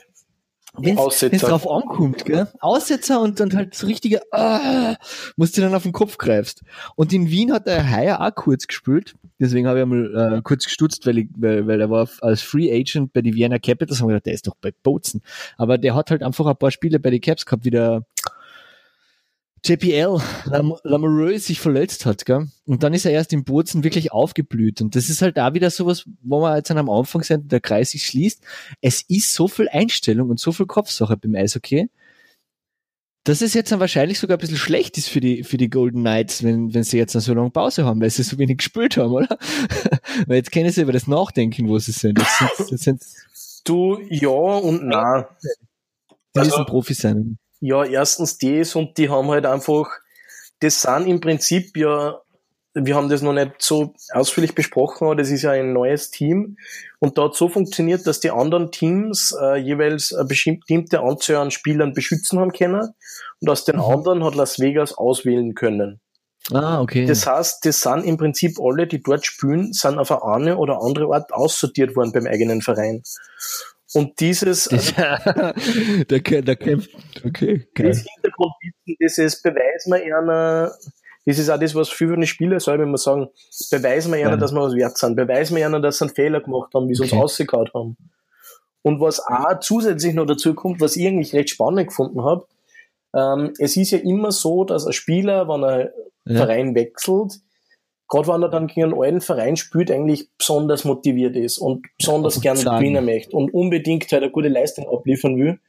wenn es Aussetzer. drauf ankommt, gell? Aussetzer und dann halt so richtige, ah, musst du dann auf den Kopf greifst. Und in Wien hat der Haier auch kurz gespielt. Deswegen habe ich einmal äh, kurz gestutzt, weil, ich, weil, weil er war als Free Agent bei die Vienna Capitals. Haben wir gedacht, der ist doch bei Bozen. Aber der hat halt einfach ein paar Spiele bei den Caps gehabt, wie der JPL Lam Lamoureux sich verletzt hat, gell? Und dann ist er erst im Bozen wirklich aufgeblüht. Und das ist halt da wieder sowas, wo wir jetzt am Anfang sind, der Kreis sich schließt. Es ist so viel Einstellung und so viel Kopfsache beim Eishockey, dass es jetzt dann wahrscheinlich sogar ein bisschen schlecht ist für die, für die Golden Knights, wenn, wenn sie jetzt noch so lange Pause haben, weil sie so wenig gespielt haben, oder? weil jetzt können sie über das nachdenken, wo sie sind. Das sind, das sind Du, ja und nein. die Also- müssen Profis sein. Ja, erstens das und die haben halt einfach, das sind im Prinzip ja, wir haben das noch nicht so ausführlich besprochen, aber das ist ja ein neues Team und da hat so funktioniert, dass die anderen Teams äh, jeweils eine bestimmte Anzahl an Spielern beschützen haben können und aus den Mhm. anderen hat Las Vegas auswählen können. Ah, okay. Das heißt, das sind im Prinzip alle, die dort spielen, sind auf eine oder andere Art aussortiert worden beim eigenen Verein. Und dieses, Das, der, kä- der kämpft. Okay, geil. das Hintergrundwissen, dieses beweisen wir einer, das ist auch das, was viele von den Spielern selber immer sagen, beweisen wir einer, dass wir was wert sind, beweisen wir einer, dass sie einen Fehler gemacht haben, wie sie Okay. uns ausgekaut haben. Und was auch zusätzlich noch dazu kommt, was ich eigentlich recht spannend gefunden habe, ähm, es ist ja immer so, dass ein Spieler, wenn er Ja. Verein wechselt, gerade wenn er dann gegen einen alten Verein spielt, eigentlich besonders motiviert ist und besonders Und gern sagen. gewinnen möchte und unbedingt halt eine gute Leistung abliefern will.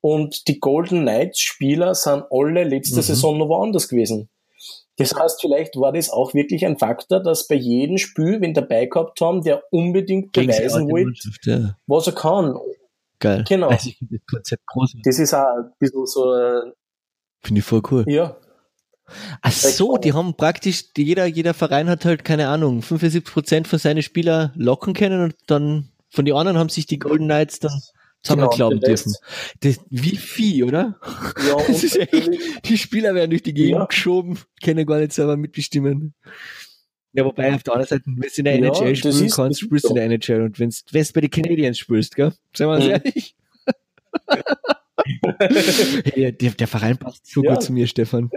Und die Golden Knights Spieler sind alle letzte Mhm. Saison noch woanders gewesen. Das heißt, vielleicht war das auch wirklich ein Faktor, dass bei jedem Spiel, wenn dabei gehabt haben, der unbedingt Gegen beweisen wollte, ja. was er kann. Geil. Genau. Also das Konzept großartig. Das ist auch ein bisschen so, Finde ich voll cool. ja, Ach so, die haben praktisch, jeder, jeder Verein hat halt, keine Ahnung, 75% von seinen Spieler locken können und dann von den anderen haben sich die Golden Knights dann wir Genau, glauben dürfen. Das, wie Vieh, oder? Ja, Das ist echt, die Spieler werden durch die Gegend Ja. geschoben, können gar nicht selber mitbestimmen. Ja, wobei auf der anderen Seite, wenn du in der Ja, NHL spielen ist- kannst, spielst du in der NHL. Und wenn du bei den Canadiens spielst, gell? Seien wir uns Mhm. ehrlich. hey, der, der Verein passt so Ja. gut zu mir, Stefan.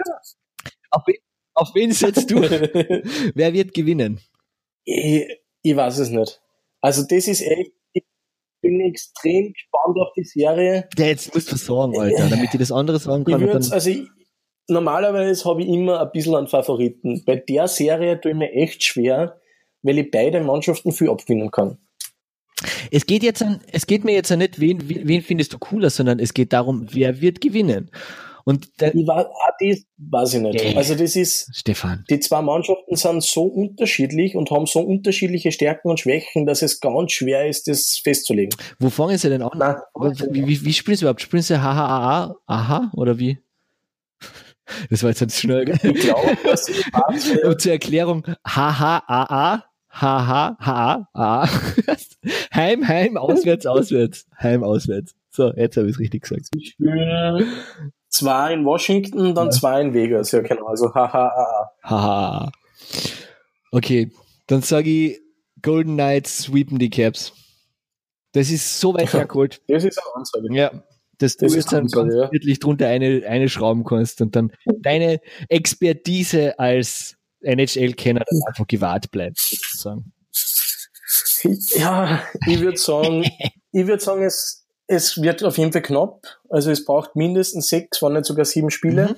Auf, wen, auf wen setzt du? Wer wird gewinnen? ich, ich weiß es nicht. Also das ist echt, ich bin extrem gespannt auf die Serie. Der jetzt musst du sagen, Alter, damit ich das andere sagen Ich kann. würd's, dann, also ich, normalerweise habe ich immer ein bisschen einen Favoriten. Bei der Serie tue ich mir echt schwer, weil ich beide Mannschaften viel abgewinnen kann. es geht jetzt an, es geht mir jetzt an nicht, wen wen findest du cooler, sondern es geht darum, wer wird gewinnen. Und der, Ich weiß, auch das weiß ich nicht. Nee. Also das ist, Stefan, die zwei Mannschaften sind so unterschiedlich und haben so unterschiedliche Stärken und Schwächen, dass es ganz schwer ist, das festzulegen. wo fangen sie denn an? Nein. Wie, wie, wie spielen sie überhaupt? Spielen sie HHAA? Aha? Oder wie? Das war jetzt ganz schnell? Ich glaube, weiß, Und zur Erklärung, HHAA, HHAA, Heim, Heim, auswärts, auswärts, Heim, auswärts. So, jetzt habe ich es richtig gesagt. ich spiele zwei in Washington, dann zwei in Vegas. Ja, genau. Also haha. Haha. Okay, dann sage ich, Golden Knights sweepen die Caps. Das ist so weit hergeholt. Das ist eine Ansage. Ja, dass du Das jetzt dann ganz ja. wirklich drunter eine, eine schrauben kannst und dann deine Expertise als NHL-Kenner einfach gewahrt bleibt, sozusagen. Ja, ich würde sagen, ich würde sagen, es, es wird auf jeden Fall knapp. Also es braucht mindestens sechs, wenn nicht sogar sieben Spiele. Mhm.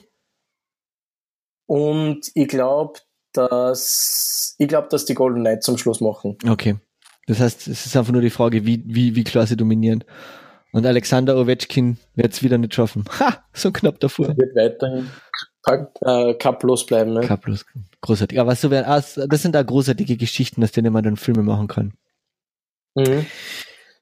Und ich glaube, dass ich glaube, dass die Golden Knights zum Schluss machen. Okay. Das heißt, es ist einfach nur die Frage, wie, wie, wie klar sie dominieren. Und Alexander Ovechkin wird es wieder nicht schaffen. Ha! So knapp davor. Wird weiterhin äh, cuplos bleiben. Ne? Kaplos. Großartig. Aber so werden, ah, das sind da großartige Geschichten, aus denen man dann Filme machen kann. Mhm.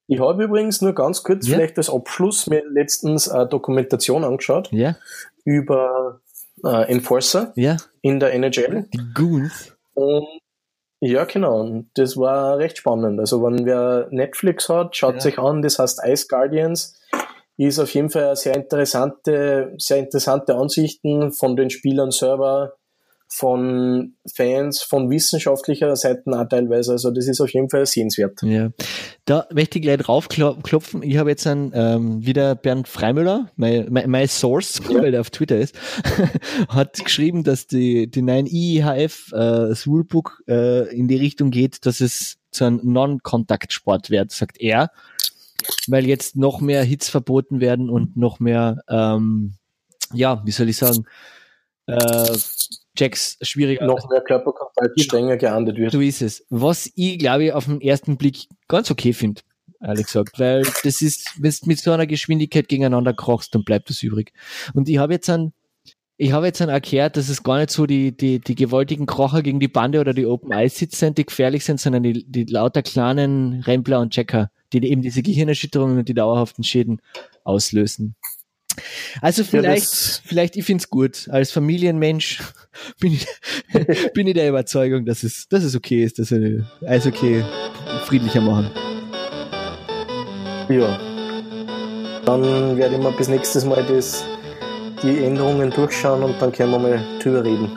Ich habe übrigens nur ganz kurz, Ja. vielleicht als Abschluss, mir letztens eine Dokumentation angeschaut Ja? über äh, Enforcer Ja? in der NHL. Die Goons. Und ja, genau. Und das war recht spannend. Also, wenn wer Netflix hat, schaut sich an, das heißt Ice Guardians. Ist auf jeden Fall eine sehr interessante, sehr interessante Ansichten von den Spielern selber, von Fans, von wissenschaftlicher Seite auch teilweise. Also, das ist auf jeden Fall sehenswert. Ja. Da möchte ich gleich draufklopfen. Ich habe jetzt einen, ähm, wieder Bernd Freimüller, mein, mein, mein Source, weil der auf Twitter ist, hat geschrieben, dass die, die 9IHF äh, das Rulebook äh, in die Richtung geht, dass es zu einem Non-Kontakt-Sport wird, sagt er, weil jetzt noch mehr Hits verboten werden und noch mehr, ähm, ja, wie soll ich sagen, äh, Jacks schwieriger Noch mehr Körperkontakt Genau. strenger geahndet wird. so ist es. Was ich, glaube ich, auf den ersten Blick ganz okay finde, ehrlich gesagt, weil das ist, wenn du mit so einer Geschwindigkeit gegeneinander krachst, dann bleibt das übrig. Und ich habe jetzt an, ich habe jetzt dann erklärt, dass es gar nicht so die, die, die gewaltigen Krocher gegen die Bande oder die Open Sits sind, die gefährlich sind, sondern die, die lauter kleinen Rempler und Checker, die eben diese Gehirnerschütterungen und die dauerhaften Schäden auslösen. Also vielleicht, das- vielleicht, ich find's gut. Als Familienmensch bin ich, bin ich der Überzeugung, dass es, dass es okay ist, dass wir Eishockey friedlicher machen. Ja. Dann werde ich mal bis nächstes Mal das, die Änderungen durchschauen und dann können wir mal drüber reden.